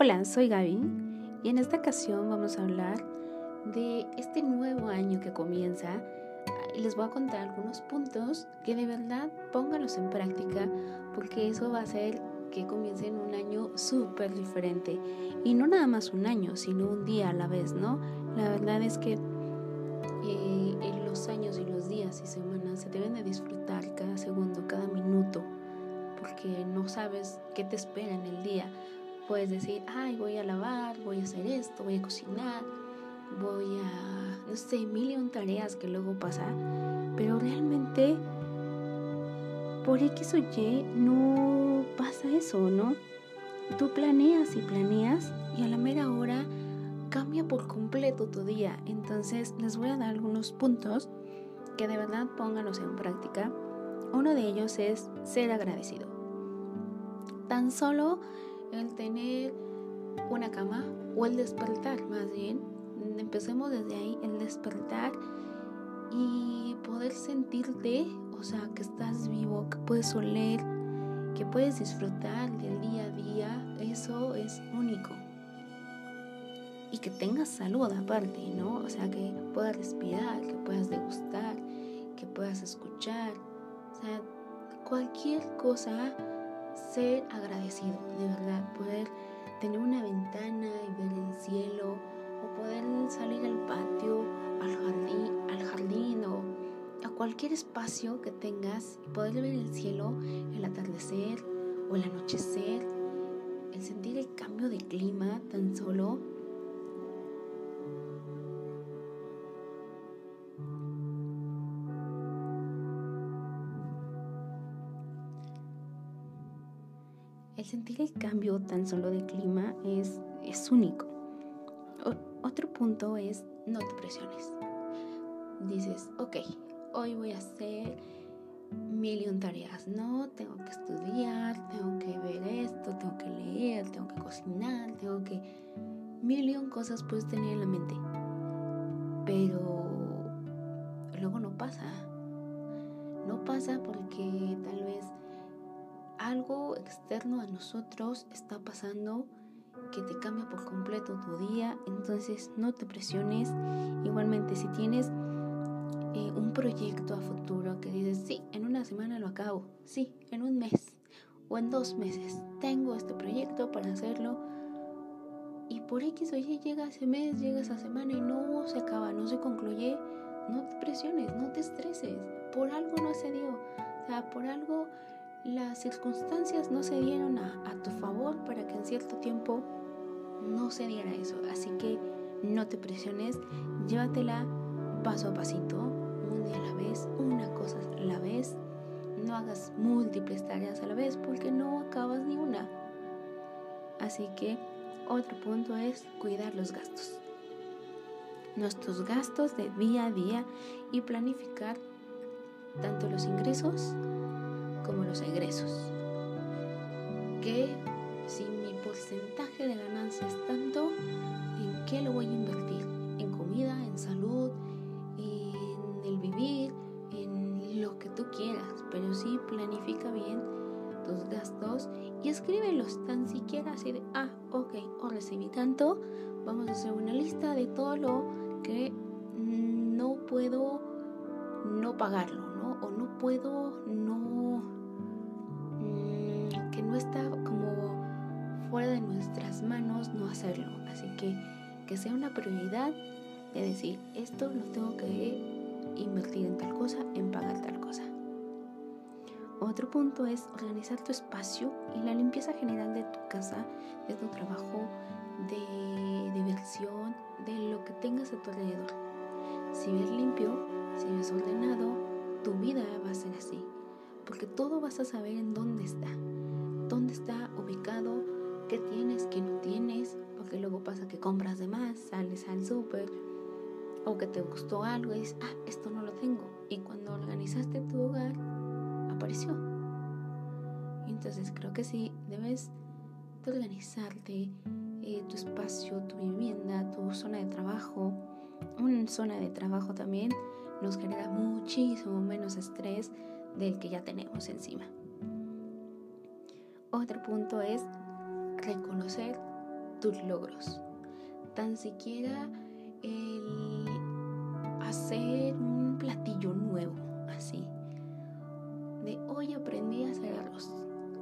Hola, soy Gaby y en esta ocasión vamos a hablar de este nuevo año que comienza. Y les voy a contar algunos puntos que de verdad pónganlos en práctica porque eso va a hacer que comiencen un año súper diferente. Y no nada más un año sino un día a la vez, ¿no? La verdad es que eh, en los años y los días y semanas se deben de disfrutar cada segundo, cada minuto porque no sabes qué te espera en el día Puedes decir, ay, voy a lavar, voy a hacer esto, voy a cocinar, voy a, no sé, mil y un tareas que luego pasa, pero realmente por X o Y no pasa eso, ¿no? Tú planeas y planeas y a la mera hora cambia por completo tu día. Entonces les voy a dar algunos puntos que de verdad pónganlos en práctica. Uno de ellos es ser agradecido. Tan solo el tener una cama o el despertar más bien. Empecemos desde ahí, el despertar y poder sentirte, o sea, que estás vivo, que puedes oler, que puedes disfrutar del día a día, eso es único. Y que tengas salud aparte, ¿no? O sea, que puedas respirar, que puedas degustar, que puedas escuchar. O sea, cualquier cosa ser agradecido, de verdad, poder tener una ventana y ver el cielo, o poder salir al patio, al jardín, al jardín o a cualquier espacio que tengas y poder ver el cielo, el atardecer o el anochecer, el sentir el cambio de clima tan solo El sentir el cambio tan solo de clima es, es único. otro punto es no te presiones. Dices, ok, hoy voy a hacer mil tareas. No, tengo que estudiar, tengo que ver esto, tengo que leer, tengo que cocinar, tengo que... Mil cosas puedes tener en la mente. Pero luego no pasa. No pasa porque tal vez algo externo a nosotros está pasando que te cambia por completo tu día, entonces no te presiones. Igualmente, si tienes eh, un proyecto a futuro que dices, sí, en una semana lo acabo, sí, en un mes o en dos meses, tengo este proyecto para hacerlo. Y por X o Y llega ese mes, llega esa semana y no se acaba, no se concluye, no te presiones, no te estreses, por algo no se dio, o sea, por algo las circunstancias no se dieron a, tu favor para que en cierto tiempo no se diera eso. Así que no te presiones, llévatela paso a pasito, un día a la vez, una cosa a la vez. No hagas múltiples tareas a la vez porque no acabas ni una. Así que otro punto es cuidar los gastos. Nuestros gastos de día a día y planificar tanto los ingresos como los egresos. Que si mi porcentaje de ganancia es tanto, ¿en qué lo voy a invertir? ¿En comida, en salud, en el vivir, en lo que tú quieras? Pero sí planifica bien tus gastos y escríbelos tan siquiera así de, ah, ok, o recibí tanto, vamos a hacer una lista de todo lo que no puedo no pagarlo, ¿no? O no puedo no está como fuera de nuestras manos no hacerlo. Así que que sea una prioridad de decir, esto lo tengo que invertir en tal cosa, en pagar tal cosa. Otro punto es organizar tu espacio y la limpieza general de tu casa, de tu trabajo, de diversión, de lo que tengas a tu alrededor. Si ves limpio, si ves ordenado, tu vida va a ser así, porque todo vas a saber en dónde está ubicado, qué tienes, qué no tienes, porque luego pasa que compras de más, sales al súper o que te gustó algo y dices, ah, esto no lo tengo. Y cuando organizaste tu hogar, apareció. Entonces creo que sí, debes de organizarte eh, tu espacio, tu vivienda, tu zona de trabajo. Una zona de trabajo también nos genera muchísimo menos estrés del que ya tenemos encima. Otro punto es reconocer tus logros. Tan siquiera el hacer un platillo nuevo, así. De hoy aprendí a hacer arroz,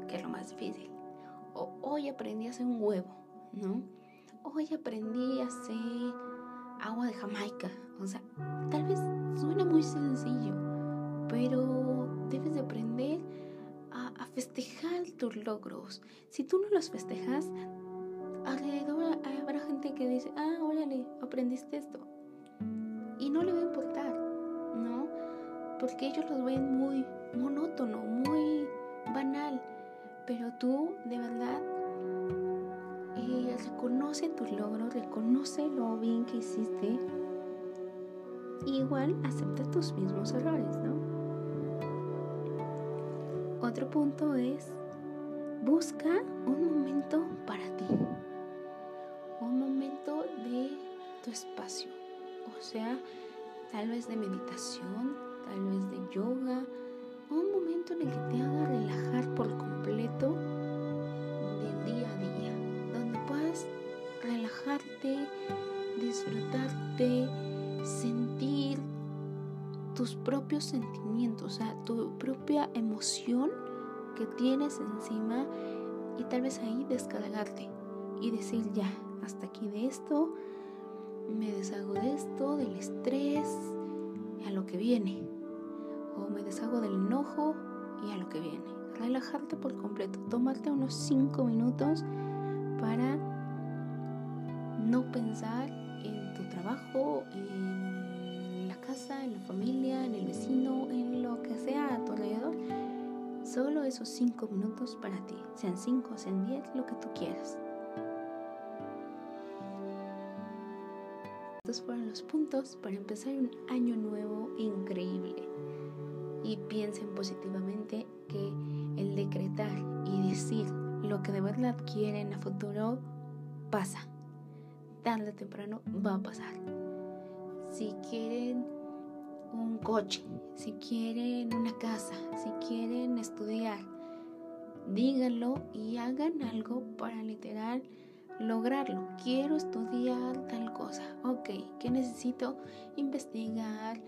que es lo más difícil. O hoy aprendí a hacer un huevo, ¿no? Hoy aprendí a hacer agua de Jamaica. O sea, tal vez suena muy sencillo, pero debes de aprender festejar tus logros. Si tú no los festejas, alrededor habrá gente que dice, ah, órale, aprendiste esto. Y no le va a importar, ¿no? Porque ellos los ven muy monótono, muy banal. Pero tú, de verdad, eh, reconoce tus logros, reconoce lo bien que hiciste. igual acepta tus mismos errores, ¿no? Otro punto es, busca un momento para ti. Un momento de tu espacio, o sea, tal vez de meditación, tal vez de yoga, un momento en el que te haga relajar por completo del día a día, donde puedas relajarte, disfrutarte, sentir tus propios sentimientos, o sea, tu propia emoción que tienes encima y tal vez ahí descargarte y decir ya, hasta aquí de esto, me deshago de esto, del estrés, a lo que viene. O me deshago del enojo y a lo que viene. Relajarte por completo, tomarte unos 5 minutos para no pensar en tu trabajo, en la casa, en la familia, que sea a tu alrededor. Solo esos 5 minutos para ti, sean 5, sean 10, lo que tú quieras. Estos fueron los puntos para empezar un año nuevo increíble. Y piensen positivamente que el decretar y decir lo que de verdad quieren a futuro pasa. Tarde o temprano va a pasar. Si quieren un coche, si quieren una casa, si quieren estudiar, díganlo y hagan algo para literal lograrlo. Quiero estudiar tal cosa. Ok, ¿qué necesito? Investigar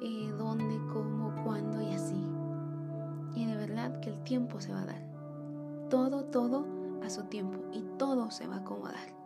eh, dónde, cómo, cuándo y así. Y de verdad que el tiempo se va a dar. Todo, todo a su tiempo y todo se va a acomodar.